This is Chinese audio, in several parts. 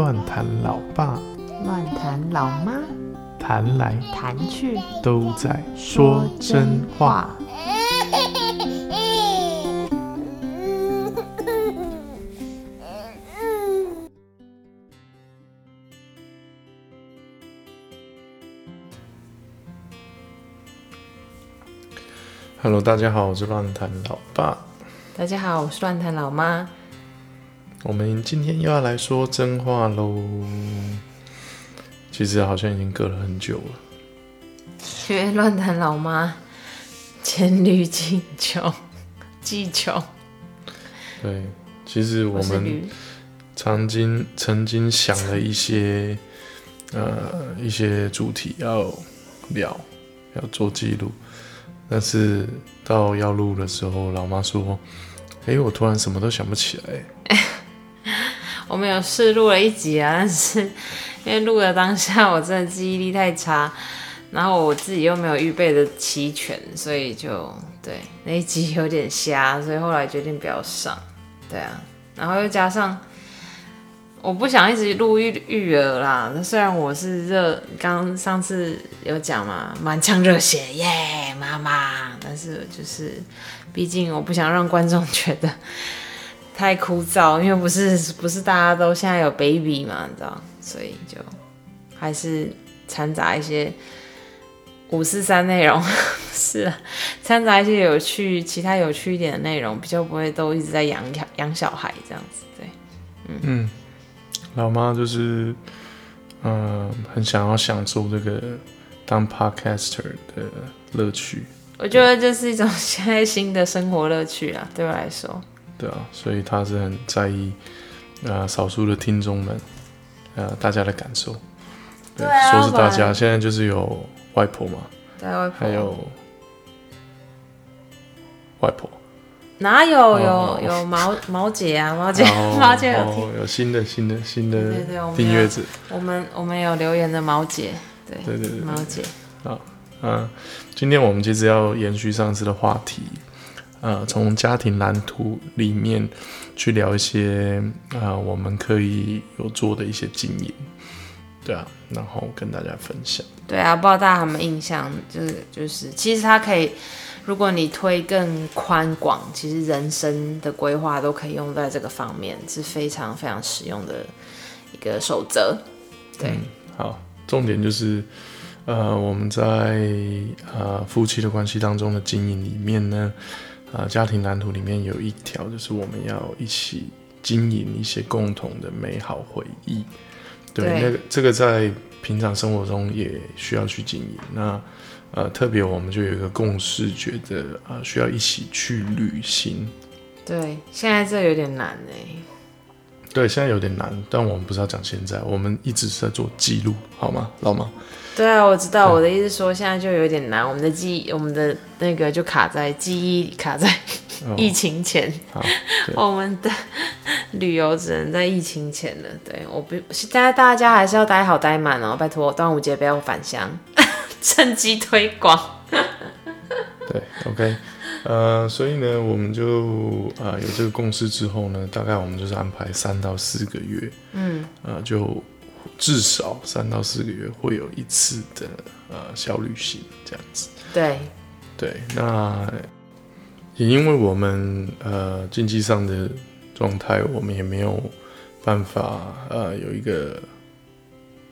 乱谈老爸，乱谈老妈，谈来谈去都在说真话。。Hello，大家好，我是乱谈老爸。大家好，我是乱谈老妈。我们今天又要来说真话喽。其实好像已经隔了很久了。因为乱谈老妈 黔驴技穷，技穷。对，其实我们曾经曾经想了一些呃一些主题要聊，要做记录，但是到要录的时候，老妈说：“哎、我突然什么都想不起来。我们有试录了一集啊，但是因为录的当下我真的记忆力太差，然后我自己又没有预备的齐全，所以就对那一集有点瞎，所以后来决定不要上。对啊，然后又加上我不想一直录育育儿啦。那虽然我是热，刚上次有讲嘛，满腔热血耶妈妈，但是就是毕竟我不想让观众觉得。太枯燥，因为不是不是大家都现在有 baby 嘛，你知道，所以就还是掺杂一些五四三内容，是啊，掺杂一些有趣、其他有趣一点的内容，比较不会都一直在养养小孩这样子，对。”嗯，老妈就是嗯、很想要享受这个当 podcaster 的乐趣，我觉得这是一种现在新的生活乐趣啊，对我来说。对啊，所以他是很在意呃少数的听众们呃大家的感受。对啊说是大家，现在就是有外婆嘛，对外婆。还有外婆，哪有哦有有毛毛姐啊，毛姐 毛姐有有新的新的新的订阅者，我们我们有留言的毛姐，对对对对对。毛姐。好嗯，今天我们其实要延续上次的话题，呃，从家庭蓝图里面去聊一些呃我们可以有做的一些经营，对啊，然后跟大家分享。对啊，不知道大家有没有印象，就是就是，其实它可以，如果你推更宽广，其实人生的规划都可以用在这个方面，是非常非常实用的一个守则。对，好，重点就是，呃，我们在呃夫妻的关系当中的经营里面呢，呃，家庭蓝图里面有一条，就是我们要一起经营一些共同的美好回忆。对，对那个这个在平常生活中也需要去经营。那呃，特别我们就有一个共识，觉得呃需要一起去旅行。对，现在这有点难哎。对，现在有点难，但我们不是要讲现在，我们一直是在做记录，好吗，老马？对啊，我知道，我的意思是说，现在就有点难，我们的记忆，我们的那个就卡在记忆，卡在哦疫情前。好，对我们的旅游只能在疫情前了。对，我不，现在大家还是要待好待满哦，拜托，端午节不要返乡，趁机推广。对，OK，呃，所以呢，我们就呃有这个共识之后呢，大概我们就是安排三到四个月，嗯，呃，就至少三到四个月会有一次的呃小旅行这样子。对，对，那也因为我们呃经济上的状态，我们也没有办法呃有一个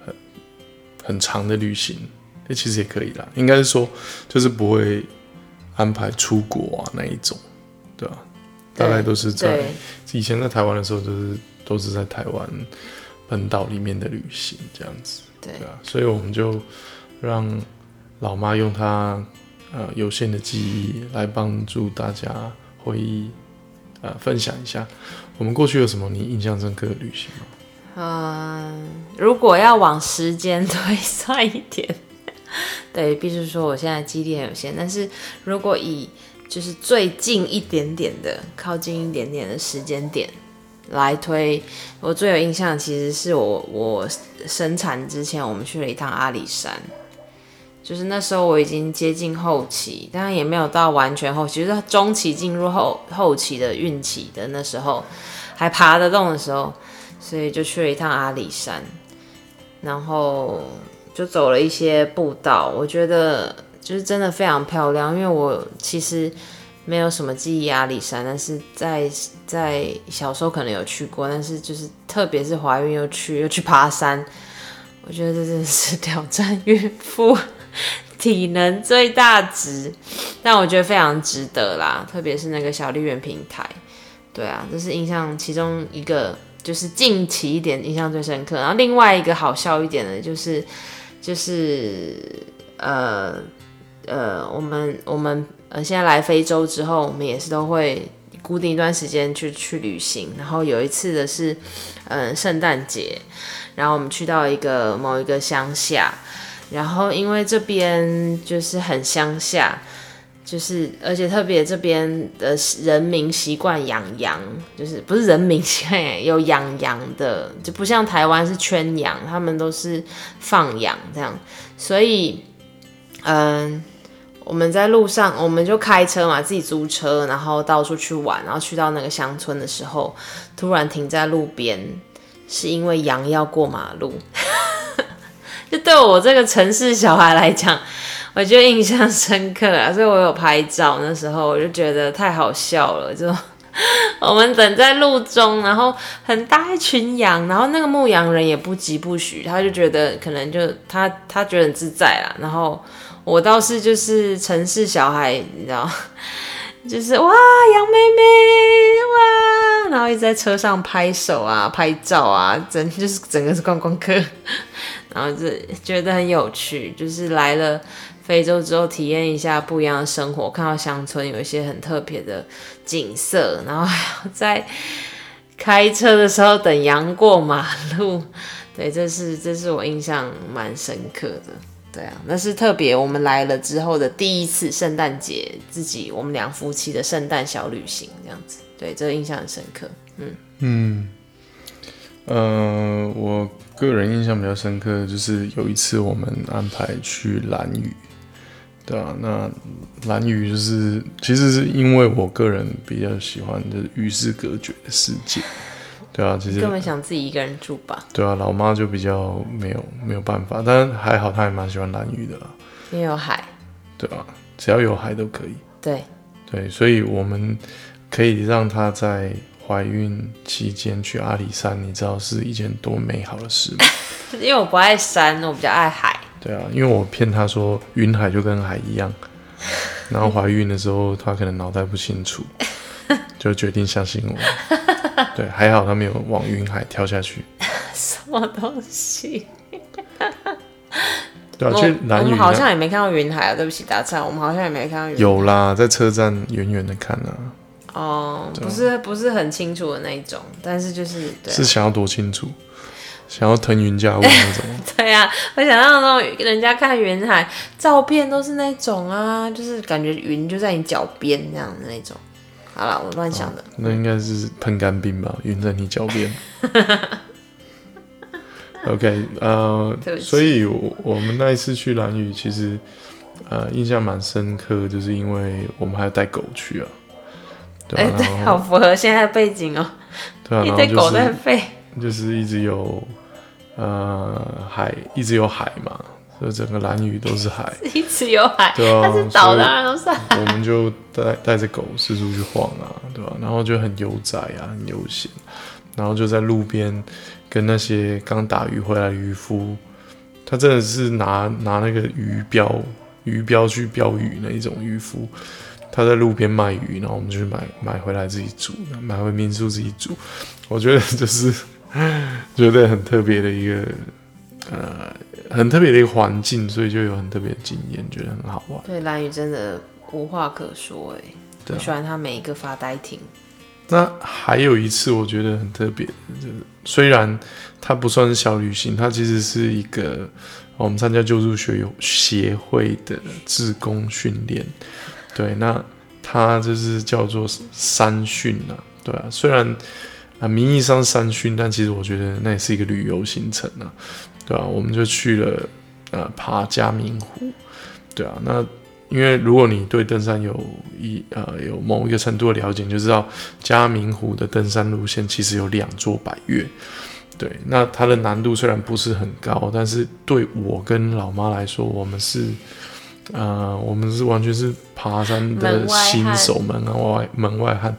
很很长的旅行，诶其实也可以啦，应该是说就是不会安排出国啊那一种，对吧、大概都是在，以前在台湾的时候，就是都是在台湾本岛里面的旅行这样子。对对啊，所以我们就让老妈用她呃有限的记忆来帮助大家回忆，呃，分享一下我们过去有什么你印象深刻的旅行吗？嗯，如果要往时间推算一点，对，必须说我现在记忆力很有限，但是如果以就是最近一点点的、靠近一点点的时间点来推，我最有印象其实是我我生产之前，我们去了一趟阿里山。就是那时候我已经接近后期，当然也没有到完全后期，就是中期进入后后期的孕期的那时候，还爬得动的时候，所以就去了一趟阿里山，然后就走了一些步道，我觉得就是真的非常漂亮。因为我其实没有什么记忆阿里山，但是在在小时候可能有去过，但是就是特别是怀孕又去又去爬山，我觉得这真是 挑战孕妇体能最大值，但我觉得非常值得啦，特别是那个小丽园平台，对啊，这是印象其中一个。就是近期一点印象最深刻，然后另外一个好笑一点的，就是就是呃呃，我们我们呃现在来非洲之后，我们也是都会固定一段时间去去旅行。然后有一次的是嗯圣诞节，然后我们去到一个某一个乡下，然后因为这边就是很乡下。就是，而且特别这边的人民习惯养羊，就是不是人民习惯有养羊的，就不像台湾是圈养，他们都是放养这样。所以，嗯，我们在路上，我们就开车嘛，自己租车，然后到处去玩，然后去到那个乡村的时候，突然停在路边，是因为羊要过马路。就对我这个城市小孩来讲。我就印象深刻啊，所以我有拍照。那时候我就觉得太好笑了，就 我们等在路中，然后很大一群羊，然后那个牧羊人也不急不徐，他就觉得可能就他他觉得很自在啦。然后我倒是就是城市小孩，你知道，就是哇羊妹妹哇，然后一直在车上拍手啊、拍照啊，整就是整个是观光客，然后就觉得很有趣，就是来了。非洲之后体验一下不一样的生活，看到乡村有一些很特别的景色，然后还要在开车的时候等羊过马路，对，这是这是我印象蛮深刻的，对啊，那是特别我们来了之后的第一次圣诞节，自己我们两夫妻的圣诞小旅行这样子，对，这个印象很深刻，嗯。嗯，呃，我个人印象比较深刻的就是有一次我们安排去蓝屿。对啊，那蓝屿就是，其实是因为我个人比较喜欢的与世隔绝的世界。对啊，其实根本想自己一个人住吧。对啊，老妈就比较没有没有办法，但还好她也蛮喜欢蓝屿的啦。也有海。对啊，只要有海都可以。对。对，所以我们可以让她在怀孕期间去阿里山，你知道是一件多美好的事吗？因为我不爱山，我比较爱海。对啊，因为我骗他说云海就跟海一样，然后怀孕的时候他可能脑袋不清楚，就决定相信我。对，还好他没有往云海跳下去。什么东西？对啊，去南屿好像也没看到云海啊。对不起，打岔，我们好像也没看到。有啦，在车站远远的看啊。哦，不是不是很清楚的那一种，但是就是是想要多清楚。想要腾云驾雾那种，对啊，我想到那种人家看云海照片都是那种啊，就是感觉云就在你脚边那样的那种。好了，我乱想的。那应该是喷干冰吧，云在你脚边。OK，呃，所以我们那一次去蓝屿，其实呃印象蛮深刻，就是因为我们还要带狗去啊。哎，对，好符合现在的背景哦。对啊，一堆狗在吠。就是一直有。呃，海一直有海嘛，所以整个蓝屿都是海，一直有海，对啊，它是岛当然都是海。我们就带带着狗四处去晃啊，对吧？然后就很悠哉啊，很悠闲，然后就在路边跟那些刚打鱼回来的渔夫，他真的是拿拿那个鱼标鱼标去标鱼那一种渔夫，他在路边卖鱼，然后我们就去买买回来自己煮，买回民宿自己煮，我觉得就是。觉得很特别的一个，呃，很特别的一个环境，所以就有很特别的经验，觉得很好玩。对，蓝宇真的无话可说，哎，我喜欢他每一个发呆亭。那还有一次，我觉得很特别，就是虽然它不算是小旅行，它其实是一个我们参加救助学友协会的自工训练。对，那它就是叫做三训啊，对啊，虽然。啊，名义上三训，但其实我觉得那也是一个旅游行程啊，对吧？我们就去了呃爬嘉明湖，对啊，那因为如果你对登山有一呃有某一个程度的了解，你就知道嘉明湖的登山路线其实有两座百岳。对，那它的难度虽然不是很高，但是对我跟老妈来说，我们是呃我们是完全是爬山的新手门外门外汉，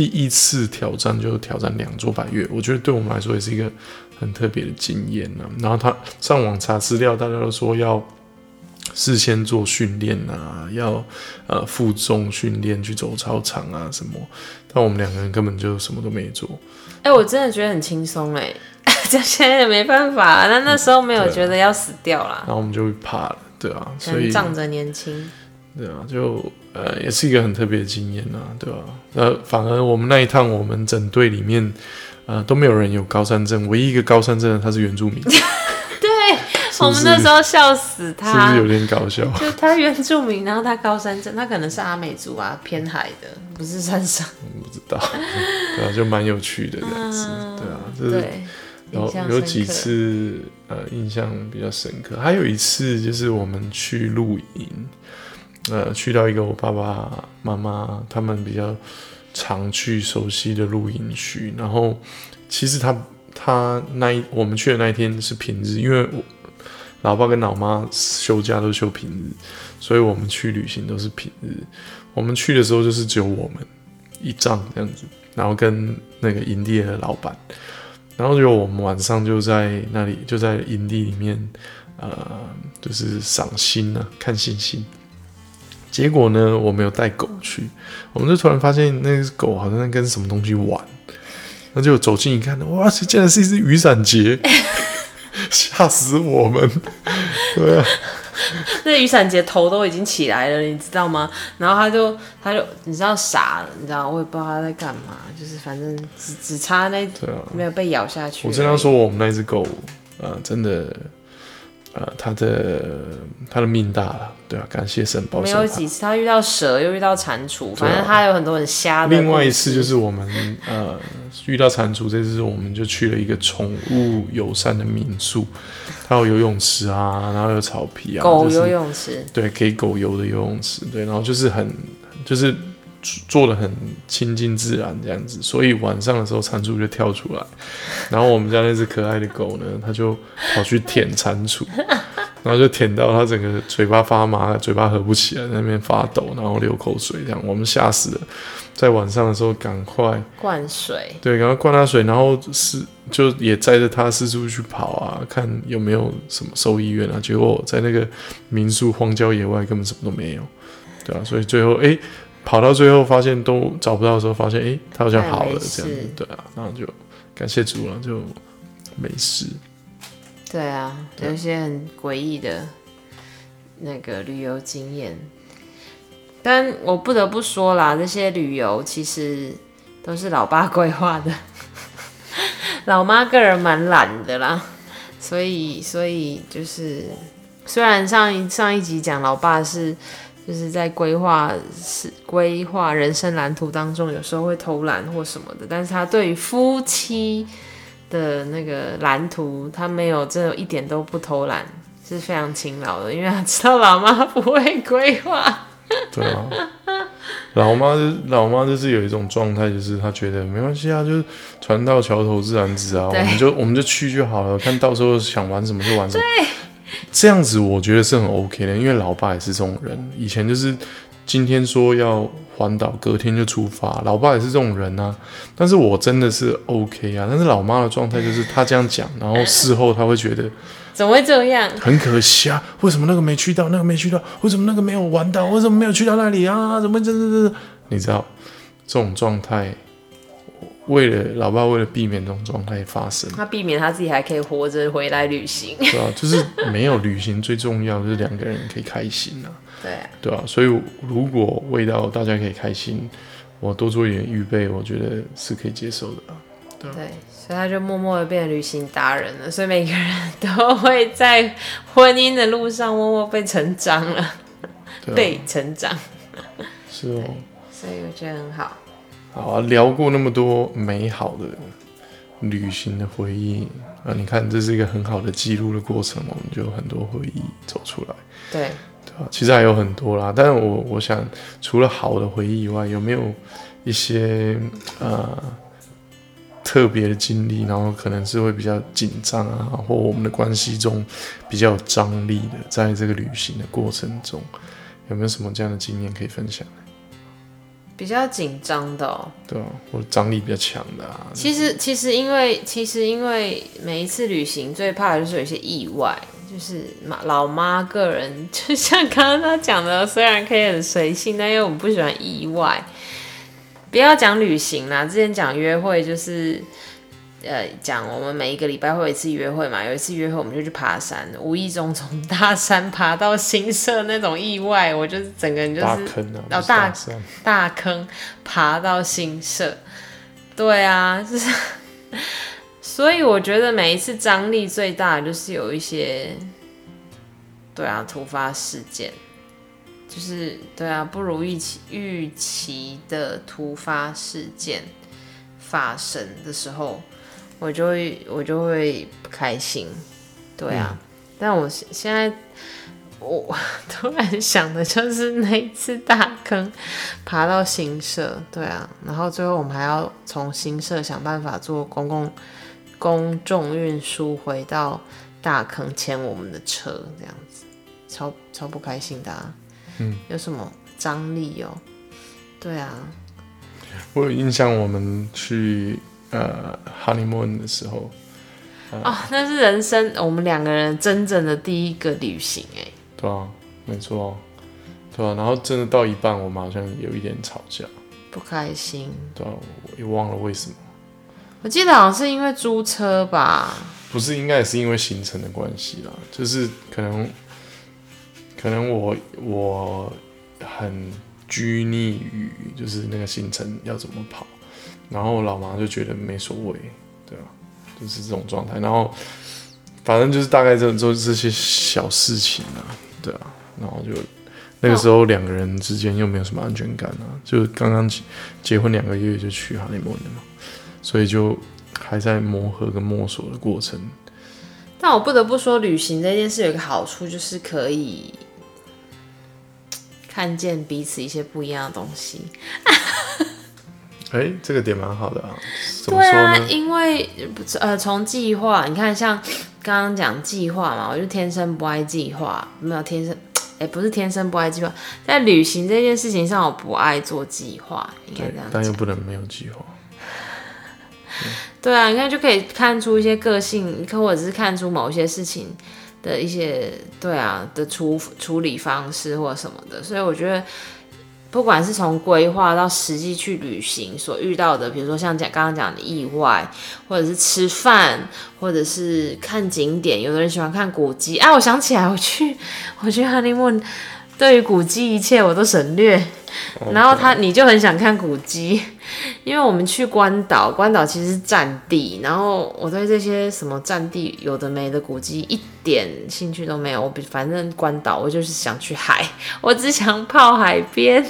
第一次挑战就挑战两座百岳，我觉得对我们来说也是一个很特别的经验呢。然后他上网查资料，大家都说要。事先做训练啊，要呃负重训练去走操场啊什么，但我们两个人根本就什么都没做。哎，我真的觉得很轻松哎，这现在也没办法，那那时候没有觉得要死掉啦。然后我们就怕了，对啊，所以仗着年轻，对啊，就呃也是一个很特别的经验啊，对吧？那反而我们那一趟，我们整队里面呃都没有人有高山症，唯一一个高山症的他是原住民。对我们那时候笑死他，是不是有点搞笑？就他原住民，然后他高山症，他可能是阿美族啊，偏海的，不是山上。不知道，对啊，就蛮有趣的这样子，对啊，就是有有几次呃印象比较深刻，还有一次就是我们去露营，呃，去到一个我爸爸妈妈他们比较常去熟悉的露营区，然后其实他他那一我们去的那一天是平日，因为我。老爸跟老妈休假都休平日，所以我们去旅行都是平日。我们去的时候就是只有我们一仗这样子，然后跟那个营地的老板，然后就我们晚上就在那里就在营地里面，呃，就是赏星啊，看星星。结果呢，我没有带狗去，我们就突然发现那只狗好像在跟什么东西玩，那就走近一看，哇，这竟然是一只雨伞节。吓死我们！对啊，那雨伞节头都已经起来了，你知道吗？然后他就他就你知道傻了，你知道我也不知道他在干嘛，就是反正只只差那没有被咬下去。我经常说我们那只狗，呃，真的。呃，他的他的命大了，对啊，感谢神保守。没有几次，他遇到蛇，又遇到蟾蜍，反正他有很多很瞎的。另外一次就是我们呃遇到蟾蜍，这次我们就去了一个宠物友善的民宿，它有游泳池啊，然后有草皮啊，狗游泳池，对，给狗游的游泳池，对，然后就是很就是。做的很亲近自然这样子，所以晚上的时候蟾蜍就跳出来，然后我们家那只可爱的狗呢，它就跑去舔蟾蜍，然后就舔到它整个嘴巴发麻，嘴巴合不起来，在那边发抖，然后流口水，这样我们吓死了，在晚上的时候赶快灌水，对，赶快灌它水，然后是就也载着它四处去跑啊，看有没有什么兽医院啊，结果在那个民宿荒郊野外根本什么都没有，对啊，所以最后哎。跑到最后发现都找不到的时候，发现哎，他好像好了这样子，对啊，然后就感谢主了，就没事。对啊，有一些很诡异的那个旅游经验，但我不得不说啦，这些旅游其实都是老爸规划的，老妈个人蛮懒的啦，所以所以就是虽然上一上一集讲老爸是。就是在规划是规划人生蓝图当中，有时候会偷懒或什么的，但是他对于夫妻的那个蓝图，他没有真的一点都不偷懒，是非常勤劳的，因为他知道老妈不会规划。对啊，老妈就老妈就是有一种状态，就是她觉得没关系啊，就是船到桥头自然直啊，我们就我们就去就好了，看到时候想玩什么就玩什么。这样子我觉得是很 OK 的，因为老爸也是这种人。以前就是今天说要环岛，隔天就出发，老爸也是这种人啊。但是我真的是 OK 啊。但是老妈的状态就是她这样讲，然后事后她会觉得怎么会这样？很可惜啊，为什么那个没去到，那个没去到？为什么那个没有玩到？为什么没有去到那里啊？怎么这这这？你知道这种状态？为了老爸，为了避免这种状态发生，他避免他自己还可以活着回来旅行。对啊，就是没有旅行最重要就是两个人可以开心啊。对啊，对啊，所以如果味道大家可以开心，我多做一点预备，我觉得是可以接受的。对，所以他就默默的变成旅行达人了。所以每个人都会在婚姻的路上默默被成长了，被成长。是哦，所以我觉得很好。好啊，聊过那么多美好的旅行的回忆啊，你看这是一个很好的记录的过程，我们就很多回忆走出来。对对吧？其实还有很多啦，但是我我想，除了好的回忆以外，有没有一些呃特别的经历，然后可能是会比较紧张啊，或我们的关系中比较有张力的，在这个旅行的过程中，有没有什么这样的经验可以分享？比较紧张的哦，对啊，或者张力比较强的啊。其实其实因为其实因为每一次旅行最怕的就是有一些意外，就是妈老妈个人就像刚刚他讲的，虽然可以很随性，但因为我们不喜欢意外。不要讲旅行啦，之前讲约会就是。呃，讲我们每一个礼拜会有一次约会嘛，有一次约会我们就去爬山，无意中从大山爬到新社那种意外，我就是整个人就是大坑大大坑爬到新社，对啊，就是，所以我觉得每一次张力最大的就是有一些，对啊，突发事件，就是对啊，不如预期预期的突发事件发生的时候。我就会我就会不开心，对啊，但我现在我突然想的就是那一次大坑爬到新社，对啊，然后最后我们还要从新社想办法坐公共公众运输回到大坑牵我们的车，这样子超超不开心的，啊。嗯，有什么张力哦？对啊，我有印象，我们去。呃，honeymoon 的时候，哦，那是人生我们两个人真正的第一个旅行，哎，对啊，没错，对啊，然后真的到一半，我们好像有一点吵架，不开心，对啊，我也忘了为什么，我记得好像是因为租车吧，不是，应该也是因为行程的关系啦，就是可能，可能我我很拘泥于就是那个行程要怎么跑。然后老妈就觉得没所谓，对吧？就是这种状态。然后反正就是大概这做这些小事情啊，对啊。然后就那个时候两个人之间又没有什么安全感啊，就刚刚结婚两个月就去哈利摩尼嘛，所以就还在磨合跟摸索的过程。但我不得不说，旅行这件事有一个好处，就是可以看见彼此一些不一样的东西。哎，这个点蛮好的啊。对啊，因为呃，从计划，你看像刚刚讲计划嘛，我就天生不爱计划，没有天生，哎，不是天生不爱计划，在旅行这件事情上，我不爱做计划，应该这样。但又不能没有计划。对啊，你看就可以看出一些个性，可或者是看出某些事情的一些对啊的处处理方式或什么的，所以我觉得。不管是从规划到实际去旅行所遇到的，比如说像讲刚刚讲的意外，或者是吃饭，或者是看景点，有的人喜欢看古迹。啊，我想起来，我去，我去哈利木，对于古迹一切我都省略。然后他你就很想看古迹，因为我们去关岛，关岛其实是战地，然后我对这些什么战地有的没的古迹一点兴趣都没有。我比反正关岛，我就是想去海，我只想泡海边。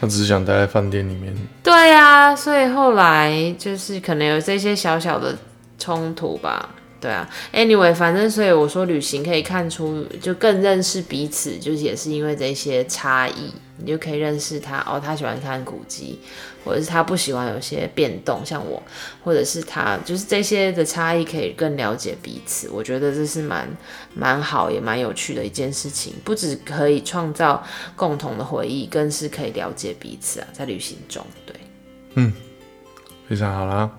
他只是想待在饭店里面。对啊，所以后来就是可能有这些小小的冲突吧。对啊，anyway，反正所以我说旅行可以看出就更认识彼此，就是也是因为这些差异。你就可以认识他哦，他喜欢看古迹，或者是他不喜欢有些变动，像我，或者是他就是这些的差异可以更了解彼此。我觉得这是蛮蛮好也蛮有趣的一件事情，不止可以创造共同的回忆，更是可以了解彼此啊，在旅行中，对，嗯，非常好啦。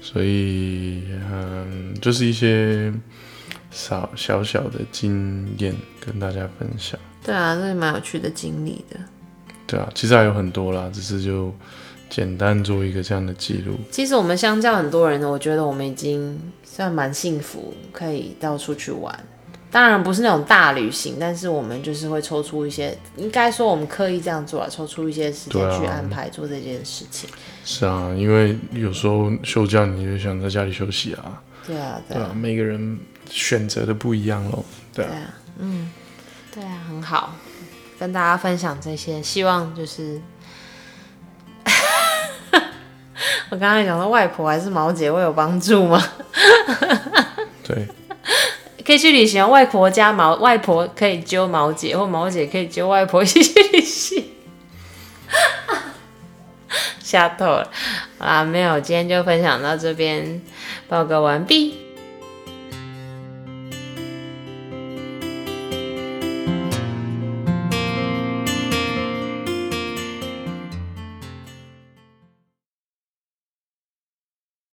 所以嗯，就是一些小小小的经验跟大家分享。对啊，这是蛮有趣的经历的。对啊，其实还有很多啦，只是就简单做一个这样的记录。其实我们相较很多人，我觉得我们已经算蛮幸福，可以到处去玩。当然不是那种大旅行，但是我们就是会抽出一些，应该说我们刻意这样做啊，抽出一些时间去安排做这件事情。是啊，因为有时候休假你就想在家里休息啊。对啊，对啊，每个人选择的不一样喽。对啊，嗯。对啊，很好，跟大家分享这些，希望就是，我刚才讲的外婆还是毛姐会有帮助吗？对，可以去旅行，外婆家毛外婆可以揪毛姐，或毛姐可以揪外婆一起去旅行。吓透了，啊，没有，今天就分享到这边，报告完毕。